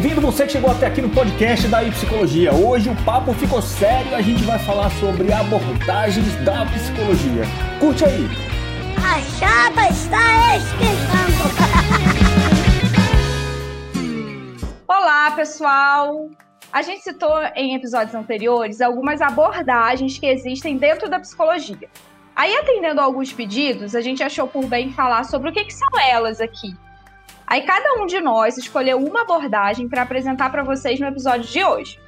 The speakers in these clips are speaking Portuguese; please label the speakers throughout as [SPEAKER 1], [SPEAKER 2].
[SPEAKER 1] bem-vindo você que chegou até aqui no podcast da Psicologia. Hoje o papo ficou sério, a gente vai falar sobre abordagens da psicologia. Curte aí!
[SPEAKER 2] A chapa está esquentando.
[SPEAKER 3] Olá, pessoal! A gente citou em episódios anteriores algumas abordagens que existem dentro da psicologia. Aí, atendendo a alguns pedidos, a gente achou por bem falar sobre o que, que são elas aqui. Aí, cada um de nós escolheu uma abordagem para apresentar para vocês no episódio de hoje.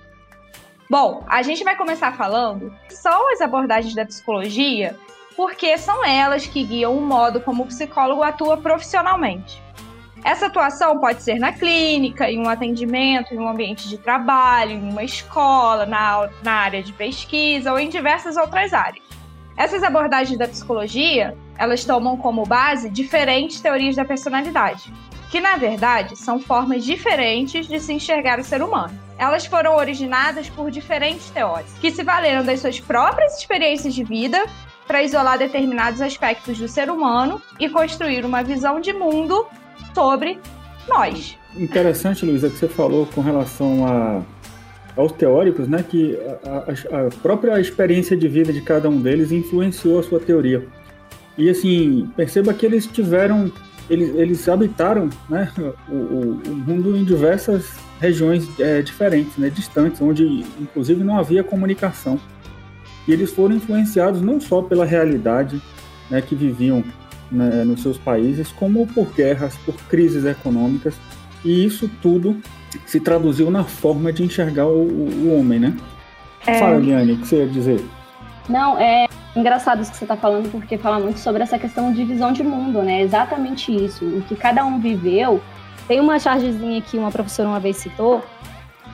[SPEAKER 3] Bom, a gente vai começar falando são as abordagens da psicologia, porque são elas que guiam o modo como o psicólogo atua profissionalmente. Essa atuação pode ser na clínica, em um atendimento, em um ambiente de trabalho, em uma escola, na, na área de pesquisa ou em diversas outras áreas. Essas abordagens da psicologia, elas tomam como base diferentes teorias da personalidade, que na verdade são formas diferentes de se enxergar o ser humano. Elas foram originadas por diferentes teóricos, que se valeram das suas próprias experiências de vida para isolar determinados aspectos do ser humano e construir uma visão de mundo sobre nós.
[SPEAKER 4] Interessante, Luísa, que você falou com relação a, aos teóricos, né, que a, a, a, própria experiência de vida de cada um deles influenciou a sua teoria. E assim, perceba que eles tiveram, eles, eles habitaram né, o, o, o mundo em diversas regiões é, diferentes, né, distantes, onde inclusive não havia comunicação. E eles foram influenciados não só pela realidade né, que viviam né, nos seus países, como por guerras, por crises econômicas, e isso tudo se traduziu na forma de enxergar o, o homem, né? É... Fala, Liane, o que você ia dizer?
[SPEAKER 5] Não, é engraçado isso que você está falando, porque fala muito sobre essa questão de visão de mundo, né? Exatamente isso. O que cada um viveu. Tem uma chargezinha que uma professora uma vez citou,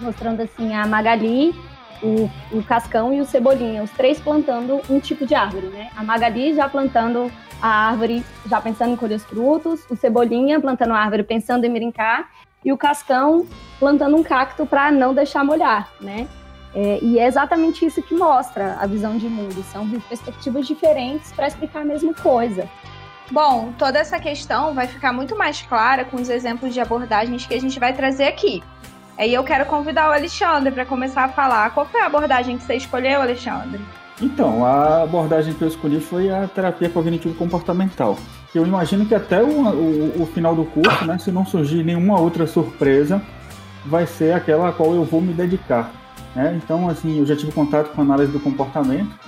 [SPEAKER 5] mostrando assim a Magali, o, o Cascão e o Cebolinha, os três plantando um tipo de árvore, né? A Magali já plantando a árvore já pensando em colher os frutos, o Cebolinha plantando a árvore pensando em brincar e o Cascão plantando um cacto para não deixar molhar, né? É, e é exatamente isso que mostra a visão de mundo. São perspectivas diferentes para explicar a mesma coisa.
[SPEAKER 3] Bom, toda essa questão vai ficar muito mais clara com os exemplos de abordagens que a gente vai trazer aqui. Aí eu quero convidar o Alexandre para começar a falar. Qual foi a abordagem que você escolheu, Alexandre?
[SPEAKER 4] Então, a abordagem que eu escolhi foi a terapia cognitivo-comportamental. Eu imagino que até o, o, o, final do curso, né, se não surgir nenhuma outra surpresa, vai ser aquela a qual eu vou me dedicar. Né? Então, assim, eu já tive contato com a análise do comportamento,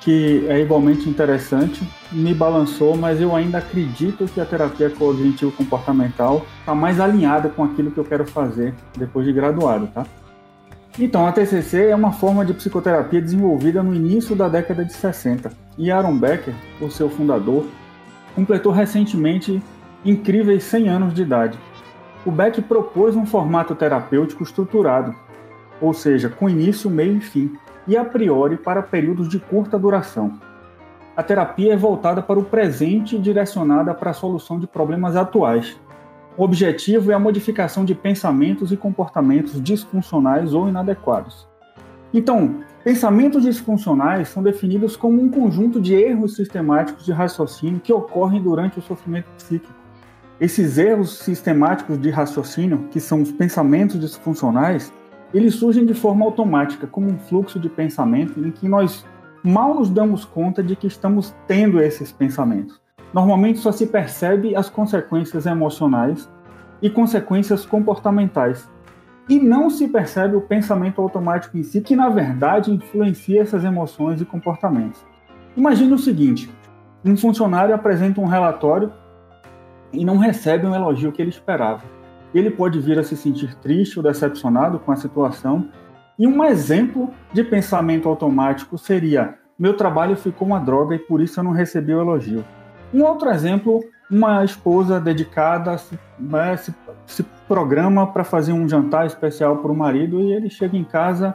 [SPEAKER 4] que é igualmente interessante, me balançou, mas eu ainda acredito que a terapia cognitivo-comportamental está mais alinhada com aquilo que eu quero fazer depois de graduado, tá? Então, a TCC é uma forma de psicoterapia desenvolvida no início da década de 60. E Aaron Becker, o seu fundador, completou recentemente incríveis 100 anos de idade. O Beck propôs um formato terapêutico estruturado, ou seja, com início, meio e fim, e a priori para períodos de curta duração. A terapia é voltada para o presente e direcionada para a solução de problemas atuais, o objetivo é a modificação de pensamentos e comportamentos disfuncionais ou inadequados. Então, pensamentos disfuncionais são definidos como um conjunto de erros sistemáticos de raciocínio que ocorrem durante o sofrimento psíquico. Esses erros sistemáticos de raciocínio, que são os pensamentos disfuncionais, eles surgem de forma automática, como um fluxo de pensamento em que nós mal nos damos conta de que estamos tendo esses pensamentos. Normalmente só se percebe as consequências emocionais e consequências comportamentais. E não se percebe o pensamento automático em si, que na verdade influencia essas emoções e comportamentos. Imagine o seguinte: um funcionário apresenta um relatório e não recebe um elogio que ele esperava. Ele pode vir a se sentir triste ou decepcionado com a situação. E um exemplo de pensamento automático seria: meu trabalho ficou uma droga e por isso eu não recebi o elogio. Um outro exemplo, uma esposa dedicada se, né, se, se programa para fazer um jantar especial para o marido e ele chega em casa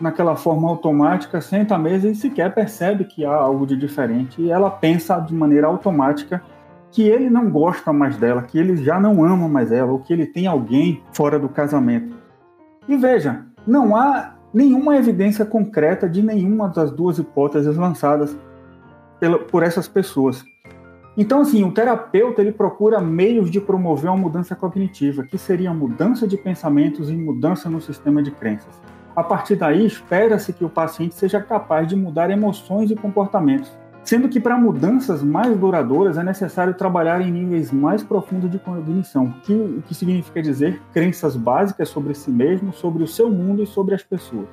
[SPEAKER 4] naquela forma automática, senta à mesa e sequer percebe que há algo de diferente. E ela pensa de maneira automática que ele não gosta mais dela, que ele já não ama mais ela, ou que ele tem alguém fora do casamento. E veja, não há nenhuma evidência concreta de nenhuma das duas hipóteses lançadas por essas pessoas. Então, assim, o terapeuta ele procura meios de promover uma mudança cognitiva, que seria mudança de pensamentos e mudança no sistema de crenças. A partir daí, espera-se que o paciente seja capaz de mudar emoções e comportamentos, sendo que para mudanças mais duradouras é necessário trabalhar em níveis mais profundos de cognição, que, o que significa dizer crenças básicas sobre si mesmo, sobre o seu mundo e sobre as pessoas.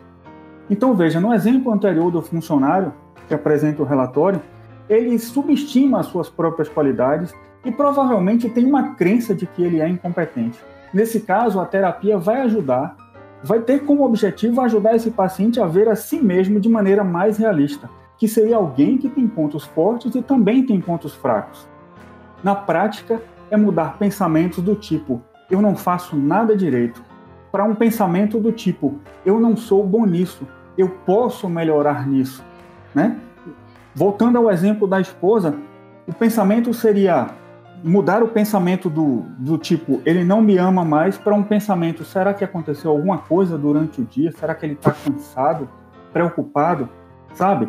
[SPEAKER 4] Então, veja, no exemplo anterior do funcionário que apresenta o relatório, ele subestima as suas próprias qualidades e provavelmente tem uma crença de que ele é incompetente. Nesse caso, a terapia vai ajudar, vai ter como objetivo ajudar esse paciente a ver a si mesmo de maneira mais realista, que seria alguém que tem pontos fortes e também tem pontos fracos. Na prática, é mudar pensamentos do tipo eu não faço nada direito para um pensamento do tipo eu não sou bom nisso, eu posso melhorar nisso, né? Voltando ao exemplo da esposa, o pensamento seria mudar o pensamento do, do tipo ele não me ama mais para um pensamento será que aconteceu alguma coisa durante o dia? Será que ele está cansado, preocupado, sabe?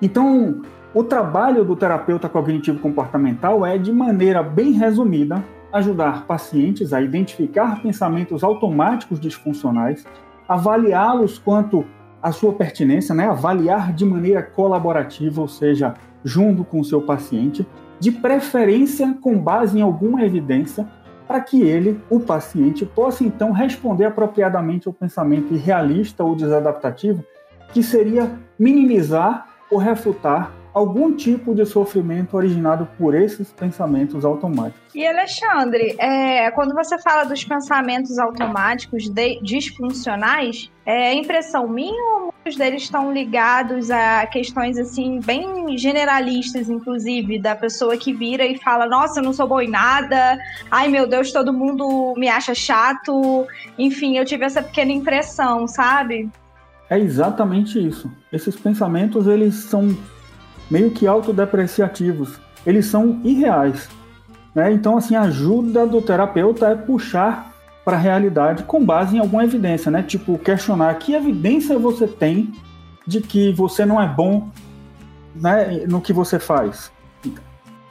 [SPEAKER 4] Então, o trabalho do terapeuta cognitivo comportamental é, de maneira bem resumida, ajudar pacientes a identificar pensamentos automáticos disfuncionais, avaliá-los quanto a sua pertinência, né? avaliar de maneira colaborativa, ou seja, junto com o seu paciente, de preferência com base em alguma evidência, para que ele, o paciente, possa então responder apropriadamente ao pensamento irrealista ou desadaptativo, que seria minimizar ou refutar algum tipo de sofrimento originado por esses pensamentos automáticos.
[SPEAKER 3] E Alexandre, é, quando você fala dos pensamentos automáticos de, disfuncionais, é impressão minha ou muitos deles estão ligados a questões assim bem generalistas, inclusive da pessoa que vira e fala: Nossa, eu não sou boa em nada. Ai meu Deus, todo mundo me acha chato. Enfim, eu tive essa pequena impressão, sabe?
[SPEAKER 4] É exatamente isso. Esses pensamentos eles são meio que autodepreciativos. Eles são irreais. Né? Então, assim, a ajuda do terapeuta é puxar para a realidade com base em alguma evidência, né? Tipo, questionar que evidência você tem de que você não é bom né, no que você faz.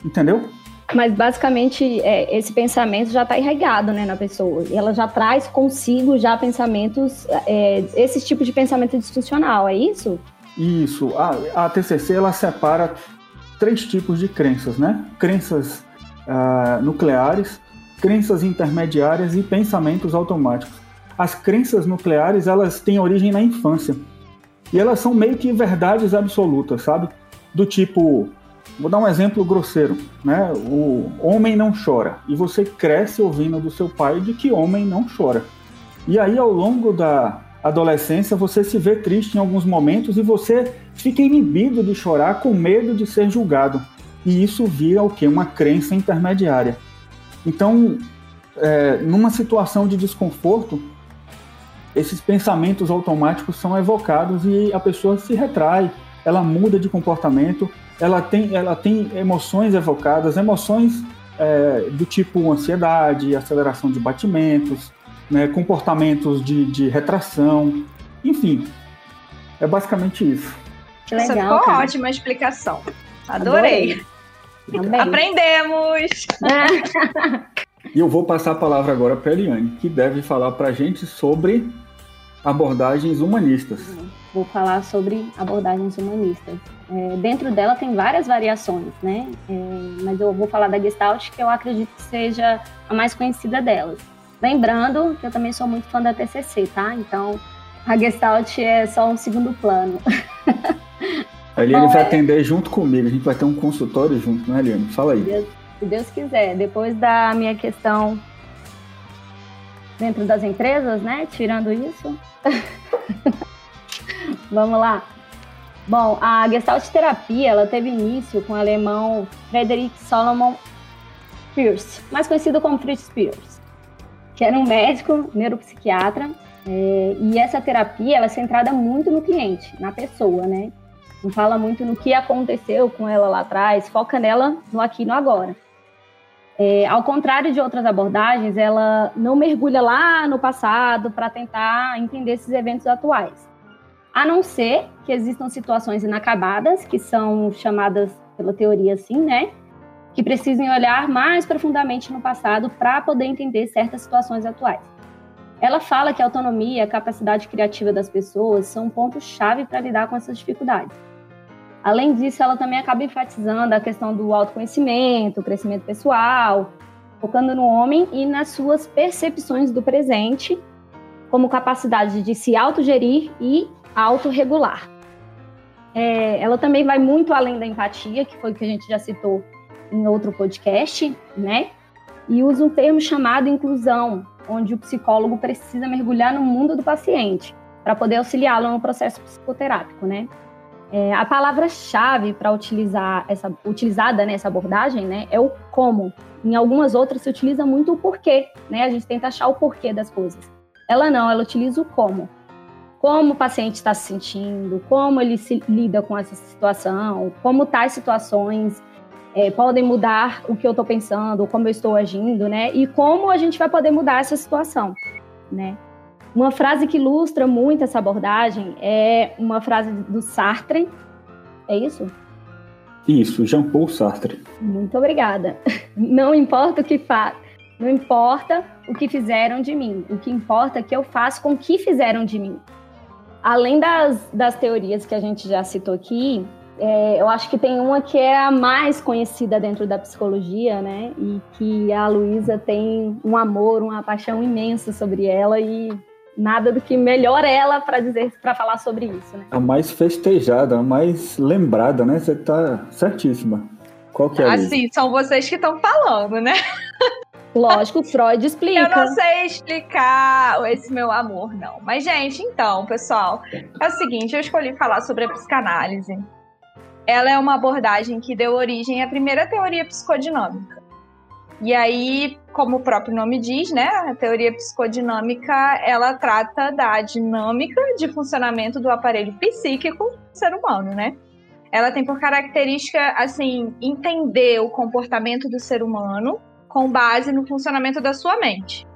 [SPEAKER 4] Entendeu?
[SPEAKER 5] Mas basicamente é, esse pensamento já está irrigado né, na pessoa. E ela já traz consigo já pensamentos, é, esse tipo de pensamento disfuncional, é isso?
[SPEAKER 4] Isso. A, a TCC ela separa três tipos de crenças, né? Crenças uh, nucleares, crenças intermediárias e pensamentos automáticos. As crenças nucleares elas têm origem na infância e elas são meio que verdades absolutas, sabe? Do tipo, vou dar um exemplo grosseiro, né? O homem não chora e você cresce ouvindo do seu pai de que homem não chora. E aí ao longo da adolescência, você se vê triste em alguns momentos e você fica inibido de chorar com medo de ser julgado. E isso vira o que? Uma crença intermediária. Então, é, numa situação de desconforto, esses pensamentos automáticos são evocados e a pessoa se retrai, ela muda de comportamento, ela tem, ela tem emoções evocadas, emoções é, do tipo ansiedade, aceleração de batimentos, né, comportamentos de, de retração, enfim. É basicamente isso.
[SPEAKER 3] Que legal, Essa ficou cara. ótima explicação. Adorei. Adorei. Aprendemos!
[SPEAKER 4] e eu vou passar a palavra agora para a Eliane, que deve falar para a gente sobre abordagens humanistas.
[SPEAKER 5] Vou falar sobre abordagens humanistas. É, dentro dela tem várias variações, né? É, mas eu vou falar da Gestalt, que eu acredito que seja a mais conhecida delas. Lembrando que eu também sou muito fã da TCC, tá? Então, a Gestalt é só um segundo plano.
[SPEAKER 4] A Eliane vai é... atender junto comigo, a gente vai ter um consultório junto, né, Eliane? Fala aí.
[SPEAKER 5] Deus, se Deus quiser. Depois da minha questão dentro das empresas, né? Tirando isso. Vamos lá. Bom, a Gestalt terapia, ela teve início com o alemão Frederick Solomon Pierce, mais conhecido como Fritz Pierce que era um médico neuropsiquiatra, é, e essa terapia ela é centrada muito no cliente, na pessoa, né? Não fala muito no que aconteceu com ela lá atrás, foca nela no aqui e no agora. É, ao contrário de outras abordagens, ela não mergulha lá no passado para tentar entender esses eventos atuais. A não ser que existam situações inacabadas, que são chamadas pela teoria assim, né? que precisem olhar mais profundamente no passado para poder entender certas situações atuais. Ela fala que a autonomia e a capacidade criativa das pessoas são pontos-chave para lidar com essas dificuldades. Além disso, ela também acaba enfatizando a questão do autoconhecimento, crescimento pessoal, focando no homem e nas suas percepções do presente, como capacidade de se autogerir e autorregular. É, ela também vai muito além da empatia, que foi o que a gente já citou em outro podcast, né? E usa um termo chamado inclusão, onde o psicólogo precisa mergulhar no mundo do paciente para poder auxiliá-lo no processo psicoterápico, né? É, a palavra-chave para utilizar essa utilizada nessa abordagem, né, é o como. Em algumas outras se utiliza muito o porquê, né? A gente tenta achar o porquê das coisas. Ela não, ela utiliza o como. Como o paciente está se sentindo, como ele se lida com essa situação, como tais situações é, podem mudar o que eu estou pensando, como eu estou agindo, né? E como a gente vai poder mudar essa situação, né? Uma frase que ilustra muito essa abordagem é uma frase do Sartre. É isso?
[SPEAKER 4] Isso, Jean-Paul Sartre.
[SPEAKER 5] Muito obrigada. Não importa o que faz, não importa o que fizeram de mim. O que importa é que eu faço com o que fizeram de mim. Além das, das teorias que a gente já citou aqui, é, eu acho que tem uma que é a mais conhecida dentro da psicologia, né? E que a Luísa tem um amor, uma paixão imensa sobre ela e nada do que melhor ela para dizer, para falar sobre isso, né?
[SPEAKER 4] A mais festejada, a mais lembrada, né? Você tá certíssima. Qual que é?
[SPEAKER 3] Assim, são vocês que estão falando, né?
[SPEAKER 5] Lógico, Freud explica.
[SPEAKER 3] Eu não sei explicar esse meu amor, não. Mas, gente, então, pessoal, é o seguinte: eu escolhi falar sobre a psicanálise ela é uma abordagem que deu origem à primeira teoria psicodinâmica. E aí, como o próprio nome diz, né, a teoria psicodinâmica, ela trata da dinâmica de funcionamento do aparelho psíquico do ser humano, né? Ela tem por característica, assim, entender o comportamento do ser humano com base no funcionamento da sua mente.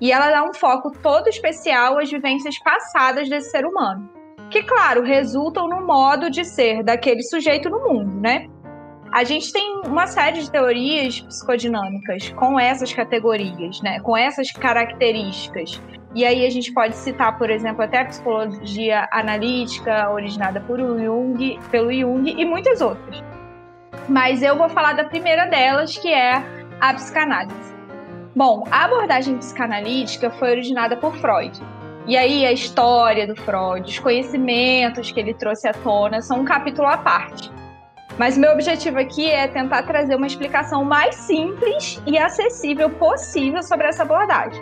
[SPEAKER 3] E ela dá um foco todo especial às vivências passadas desse ser humano que, claro, resultam no modo de ser daquele sujeito no mundo, né? A gente tem uma série de teorias psicodinâmicas com essas categorias, né? Com essas características. E aí a gente pode citar, por exemplo, até a psicologia analítica, originada por Jung, pelo Jung e muitas outras. Mas eu vou falar da primeira delas, que é a psicanálise. Bom, a abordagem psicanalítica foi originada por Freud. E aí a história do Freud, os conhecimentos que ele trouxe à tona são um capítulo à parte. Mas meu objetivo aqui é tentar trazer uma explicação mais simples e acessível possível sobre essa abordagem.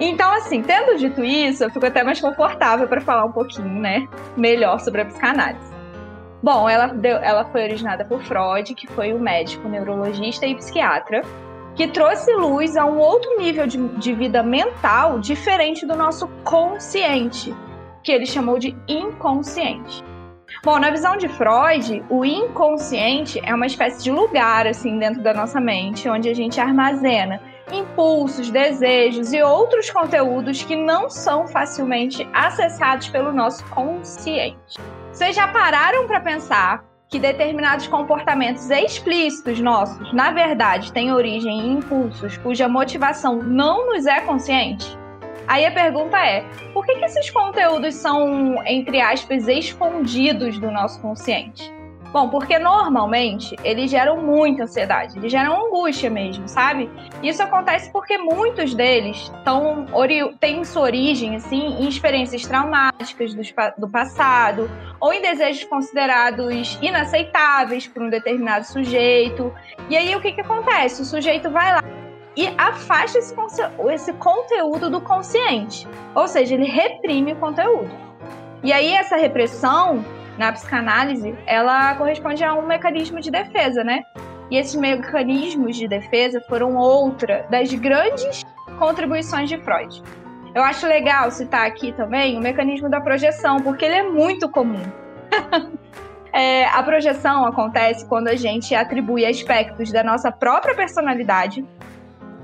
[SPEAKER 3] Então, assim, tendo dito isso, eu fico até mais confortável para falar um pouquinho, né, melhor sobre a psicanálise. Bom, ela, deu, ela foi originada por Freud, que foi um médico, neurologista e psiquiatra, que trouxe luz a um outro nível de, de vida mental diferente do nosso consciente, que ele chamou de inconsciente. Bom, na visão de Freud, o inconsciente é uma espécie de lugar assim dentro da nossa mente, onde a gente armazena impulsos, desejos e outros conteúdos que não são facilmente acessados pelo nosso consciente. Vocês já pararam para pensar que determinados comportamentos explícitos nossos, na verdade, têm origem em impulsos cuja motivação não nos é consciente? Aí a pergunta é: por que, que esses conteúdos são, entre aspas, escondidos do nosso consciente? Bom, porque normalmente eles geram muita ansiedade, eles geram angústia mesmo, sabe? Isso acontece porque muitos deles tão, têm sua origem assim, em experiências traumáticas do, do passado ou em desejos considerados inaceitáveis por um determinado sujeito. E aí o que, que acontece? O sujeito vai lá e afasta esse, esse conteúdo do consciente, ou seja, ele reprime o conteúdo. E aí essa repressão na psicanálise, ela corresponde a um mecanismo de defesa, né? E esses mecanismos de defesa foram outra das grandes contribuições de Freud. Eu acho legal citar aqui também o mecanismo da projeção, porque ele é muito comum. é, a projeção acontece quando a gente atribui aspectos da nossa própria personalidade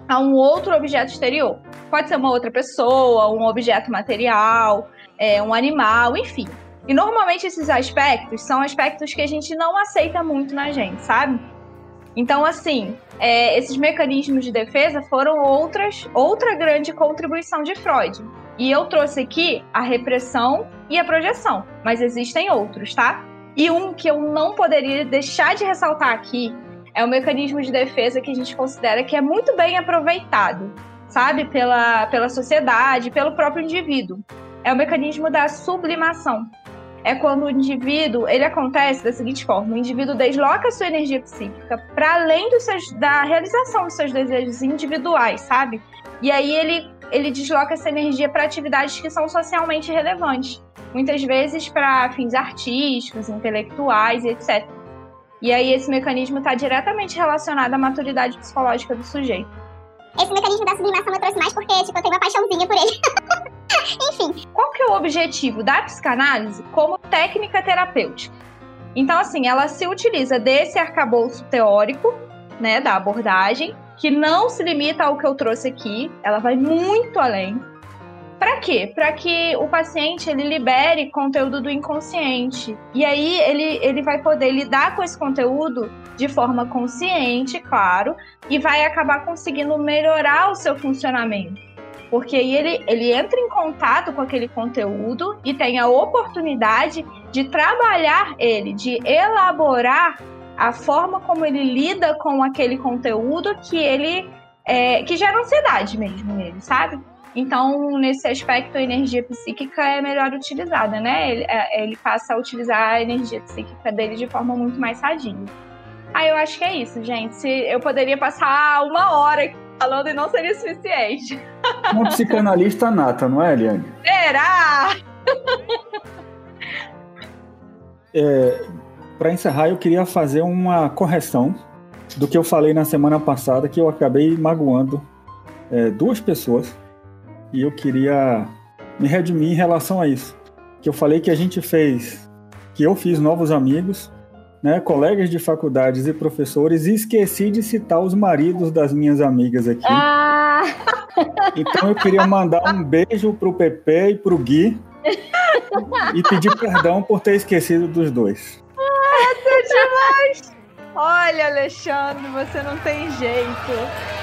[SPEAKER 3] a um outro objeto exterior. Pode ser uma outra pessoa, um objeto material, é, um animal, enfim. E normalmente esses aspectos são aspectos que a gente não aceita muito na gente, sabe? Então, assim, é, esses mecanismos de defesa foram outras, outra grande contribuição de Freud. E eu trouxe aqui a repressão e a projeção, mas existem outros, tá? E um que eu não poderia deixar de ressaltar aqui é o mecanismo de defesa que a gente considera que é muito bem aproveitado, sabe, pela, pela sociedade, pelo próprio indivíduo. É o mecanismo da sublimação. É quando o indivíduo, ele acontece da seguinte forma: o indivíduo desloca sua energia psíquica para além dos seus, da realização dos seus desejos individuais, sabe? E aí ele, ele desloca essa energia para atividades que são socialmente relevantes, muitas vezes para fins artísticos, intelectuais etc. E aí esse mecanismo está diretamente relacionado à maturidade psicológica do sujeito.
[SPEAKER 6] Esse mecanismo da sublimação eu trouxe mais porque, tipo, eu tenho uma paixãozinha por ele. Enfim.
[SPEAKER 3] Qual que é o objetivo da psicanálise como técnica terapêutica? Então, assim, ela se utiliza desse arcabouço teórico, né, da abordagem, que não se limita ao que eu trouxe aqui, ela vai muito além. Para quê? Para que o paciente ele libere conteúdo do inconsciente. E aí ele, ele vai poder lidar com esse conteúdo de forma consciente, claro, e vai acabar conseguindo melhorar o seu funcionamento. Porque aí ele, ele entra em contato com aquele conteúdo e tem a oportunidade de trabalhar ele, de elaborar a forma como ele lida com aquele conteúdo que ele é, que gera ansiedade mesmo nele, sabe? Então, nesse aspecto, a energia psíquica é melhor utilizada, né? Ele, é, ele passa a utilizar a energia psíquica dele de forma muito mais sadia. Ah, eu acho que é isso, gente. Eu poderia passar uma hora falando e não seria suficiente.
[SPEAKER 4] Uma psicanalista nata, não é, Eliane?
[SPEAKER 3] Será?
[SPEAKER 4] É, Para encerrar, eu queria fazer uma correção do que eu falei na semana passada, que eu acabei magoando é, duas pessoas e eu queria me redimir em relação a isso. Que eu falei que a gente fez, que eu fiz novos amigos, né, colegas de faculdades e professores, e esqueci de citar os maridos das minhas amigas aqui.
[SPEAKER 5] Ah!
[SPEAKER 4] Então eu queria mandar um beijo pro Pepe e pro Gui e pedir perdão por ter esquecido dos dois.
[SPEAKER 3] É demais! Olha, Alexandre, você não tem jeito.